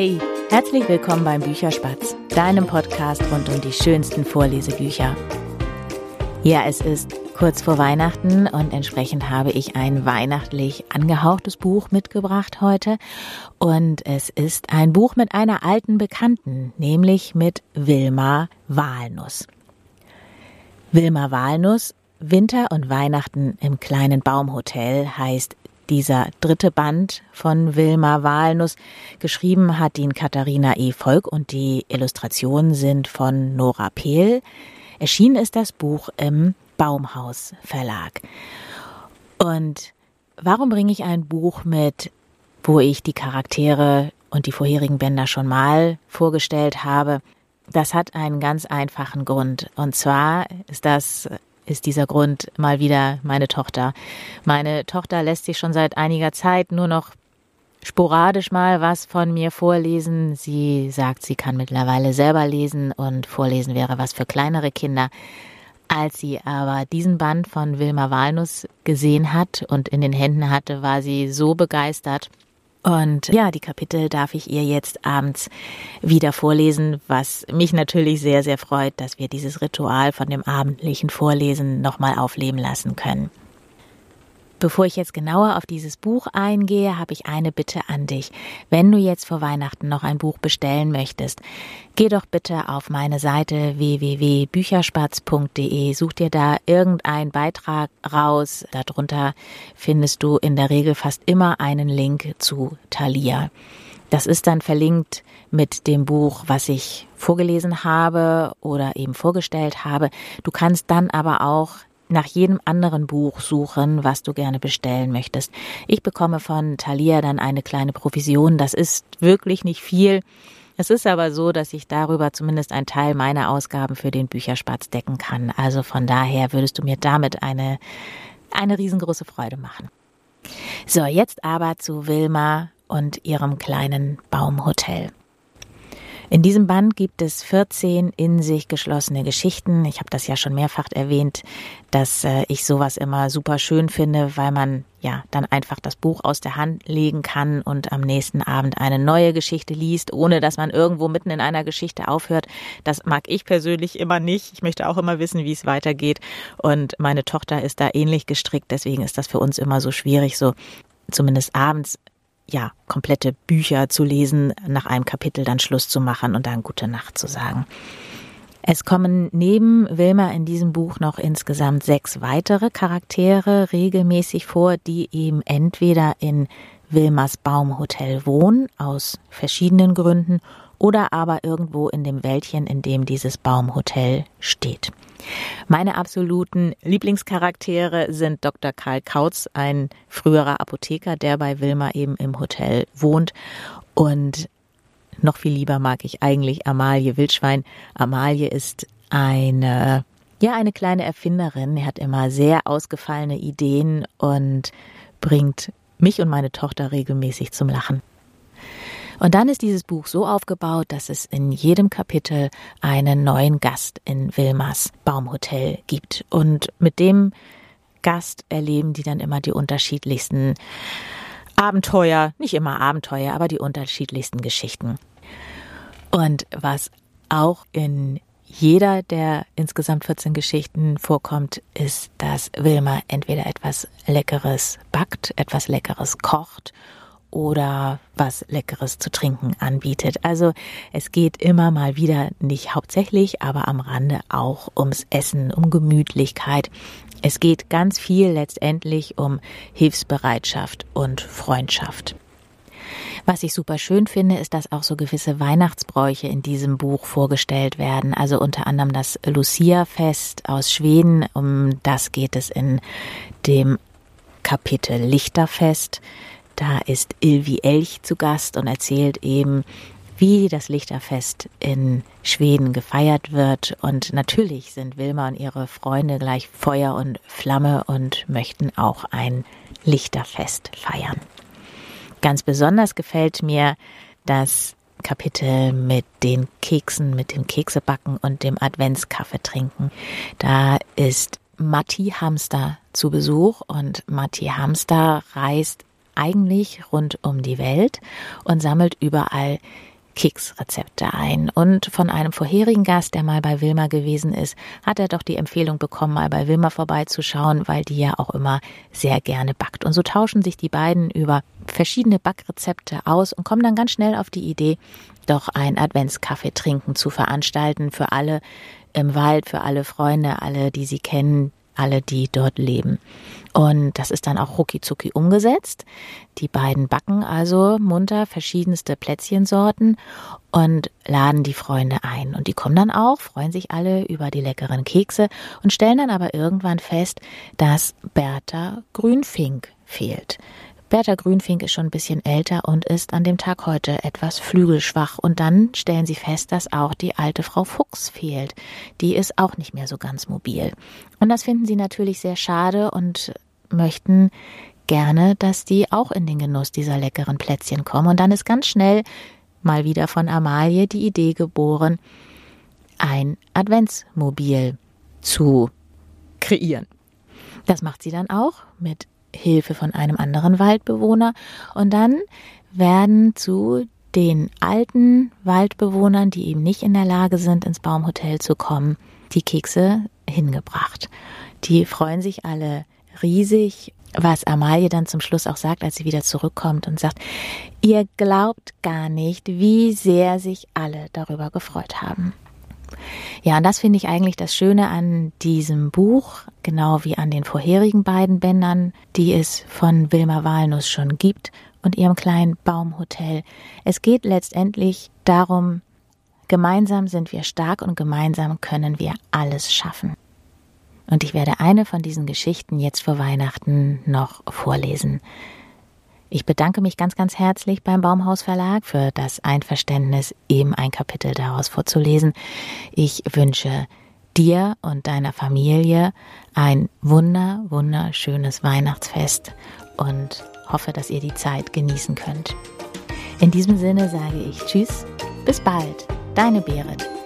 Hey, herzlich willkommen beim Bücherspatz, deinem Podcast rund um die schönsten Vorlesebücher. Ja, es ist kurz vor Weihnachten und entsprechend habe ich ein weihnachtlich angehauchtes Buch mitgebracht heute. Und es ist ein Buch mit einer alten Bekannten, nämlich mit Wilma Walnuss. Wilma Walnuss Winter und Weihnachten im kleinen Baumhotel heißt dieser dritte Band von Wilma Walnuss. Geschrieben hat ihn Katharina E. Volk und die Illustrationen sind von Nora Pehl. Erschienen ist das Buch im Baumhaus Verlag. Und warum bringe ich ein Buch mit, wo ich die Charaktere und die vorherigen Bänder schon mal vorgestellt habe? Das hat einen ganz einfachen Grund. Und zwar ist das ist dieser Grund mal wieder meine Tochter. Meine Tochter lässt sich schon seit einiger Zeit nur noch sporadisch mal was von mir vorlesen. Sie sagt, sie kann mittlerweile selber lesen und vorlesen wäre was für kleinere Kinder. Als sie aber diesen Band von Wilma Walnuss gesehen hat und in den Händen hatte, war sie so begeistert, und ja, die Kapitel darf ich ihr jetzt abends wieder vorlesen, was mich natürlich sehr, sehr freut, dass wir dieses Ritual von dem abendlichen Vorlesen nochmal aufleben lassen können. Bevor ich jetzt genauer auf dieses Buch eingehe, habe ich eine Bitte an dich. Wenn du jetzt vor Weihnachten noch ein Buch bestellen möchtest, geh doch bitte auf meine Seite www.bücherspatz.de, such dir da irgendeinen Beitrag raus. Darunter findest du in der Regel fast immer einen Link zu Thalia. Das ist dann verlinkt mit dem Buch, was ich vorgelesen habe oder eben vorgestellt habe. Du kannst dann aber auch nach jedem anderen Buch suchen, was du gerne bestellen möchtest. Ich bekomme von Thalia dann eine kleine Provision. Das ist wirklich nicht viel. Es ist aber so, dass ich darüber zumindest einen Teil meiner Ausgaben für den Bücherspatz decken kann. Also von daher würdest du mir damit eine, eine riesengroße Freude machen. So, jetzt aber zu Wilma und ihrem kleinen Baumhotel. In diesem Band gibt es 14 in sich geschlossene Geschichten. Ich habe das ja schon mehrfach erwähnt, dass äh, ich sowas immer super schön finde, weil man ja dann einfach das Buch aus der Hand legen kann und am nächsten Abend eine neue Geschichte liest, ohne dass man irgendwo mitten in einer Geschichte aufhört. Das mag ich persönlich immer nicht. Ich möchte auch immer wissen, wie es weitergeht. Und meine Tochter ist da ähnlich gestrickt. Deswegen ist das für uns immer so schwierig, so zumindest abends ja, komplette Bücher zu lesen, nach einem Kapitel dann Schluss zu machen und dann gute Nacht zu sagen. Es kommen neben Wilma in diesem Buch noch insgesamt sechs weitere Charaktere regelmäßig vor, die eben entweder in Wilmas Baumhotel wohnen, aus verschiedenen Gründen, oder aber irgendwo in dem Wäldchen, in dem dieses Baumhotel steht. Meine absoluten Lieblingscharaktere sind Dr. Karl Kautz, ein früherer Apotheker, der bei Wilma eben im Hotel wohnt. Und noch viel lieber mag ich eigentlich Amalie Wildschwein. Amalie ist eine, ja, eine kleine Erfinderin. Er hat immer sehr ausgefallene Ideen und bringt mich und meine Tochter regelmäßig zum Lachen. Und dann ist dieses Buch so aufgebaut, dass es in jedem Kapitel einen neuen Gast in Wilmas Baumhotel gibt. Und mit dem Gast erleben die dann immer die unterschiedlichsten Abenteuer, nicht immer Abenteuer, aber die unterschiedlichsten Geschichten. Und was auch in jeder der insgesamt 14 Geschichten vorkommt, ist, dass Wilma entweder etwas Leckeres backt, etwas Leckeres kocht oder was Leckeres zu trinken anbietet. Also es geht immer mal wieder nicht hauptsächlich, aber am Rande auch ums Essen, um Gemütlichkeit. Es geht ganz viel letztendlich um Hilfsbereitschaft und Freundschaft. Was ich super schön finde, ist, dass auch so gewisse Weihnachtsbräuche in diesem Buch vorgestellt werden. Also unter anderem das Lucia-Fest aus Schweden. Um das geht es in dem Kapitel Lichterfest. Da ist Ilvi Elch zu Gast und erzählt eben, wie das Lichterfest in Schweden gefeiert wird. Und natürlich sind Wilma und ihre Freunde gleich Feuer und Flamme und möchten auch ein Lichterfest feiern. Ganz besonders gefällt mir das Kapitel mit den Keksen, mit dem Keksebacken und dem Adventskaffee trinken. Da ist Matti Hamster zu Besuch und Matti Hamster reist eigentlich rund um die Welt und sammelt überall Keksrezepte ein. Und von einem vorherigen Gast, der mal bei Wilma gewesen ist, hat er doch die Empfehlung bekommen, mal bei Wilma vorbeizuschauen, weil die ja auch immer sehr gerne backt. Und so tauschen sich die beiden über verschiedene Backrezepte aus und kommen dann ganz schnell auf die Idee, doch ein Adventskaffee trinken zu veranstalten für alle im Wald, für alle Freunde, alle, die sie kennen, alle, die dort leben. Und das ist dann auch rucki umgesetzt. Die beiden backen also munter verschiedenste Plätzchensorten und laden die Freunde ein. Und die kommen dann auch, freuen sich alle über die leckeren Kekse und stellen dann aber irgendwann fest, dass Bertha Grünfink fehlt. Bertha Grünfink ist schon ein bisschen älter und ist an dem Tag heute etwas flügelschwach. Und dann stellen sie fest, dass auch die alte Frau Fuchs fehlt. Die ist auch nicht mehr so ganz mobil. Und das finden sie natürlich sehr schade und möchten gerne, dass die auch in den Genuss dieser leckeren Plätzchen kommen. Und dann ist ganz schnell mal wieder von Amalie die Idee geboren, ein Adventsmobil zu kreieren. Das macht sie dann auch mit Hilfe von einem anderen Waldbewohner und dann werden zu den alten Waldbewohnern, die eben nicht in der Lage sind, ins Baumhotel zu kommen, die Kekse hingebracht. Die freuen sich alle riesig, was Amalie dann zum Schluss auch sagt, als sie wieder zurückkommt und sagt, ihr glaubt gar nicht, wie sehr sich alle darüber gefreut haben. Ja, und das finde ich eigentlich das Schöne an diesem Buch, genau wie an den vorherigen beiden Bändern, die es von Wilma Walnuss schon gibt und ihrem kleinen Baumhotel. Es geht letztendlich darum, gemeinsam sind wir stark und gemeinsam können wir alles schaffen. Und ich werde eine von diesen Geschichten jetzt vor Weihnachten noch vorlesen. Ich bedanke mich ganz, ganz herzlich beim Baumhaus Verlag für das Einverständnis, eben ein Kapitel daraus vorzulesen. Ich wünsche dir und deiner Familie ein wunder, wunderschönes Weihnachtsfest und hoffe, dass ihr die Zeit genießen könnt. In diesem Sinne sage ich Tschüss, bis bald, deine Berit.